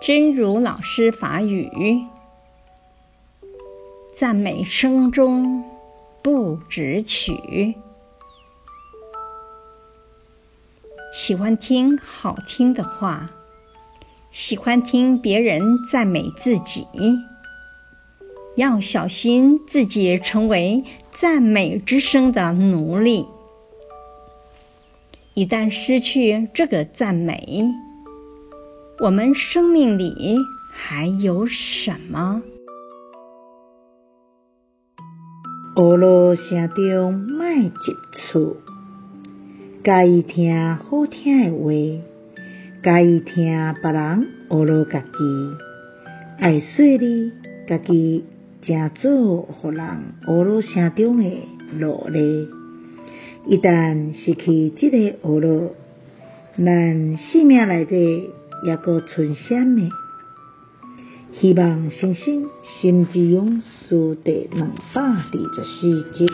真如老师法语：赞美声中不只取，喜欢听好听的话，喜欢听别人赞美自己，要小心自己成为赞美之声的奴隶。一旦失去这个赞美，我们生命里还有什么？学罗声中莫只取，佮意听好听的话，佮意听别人学罗家己，爱说你家己正做予人学罗声中的奴隶。一旦失去这个学罗，咱生命内底。抑阁剩啥呢？希望星星心之勇士第两百二十四集。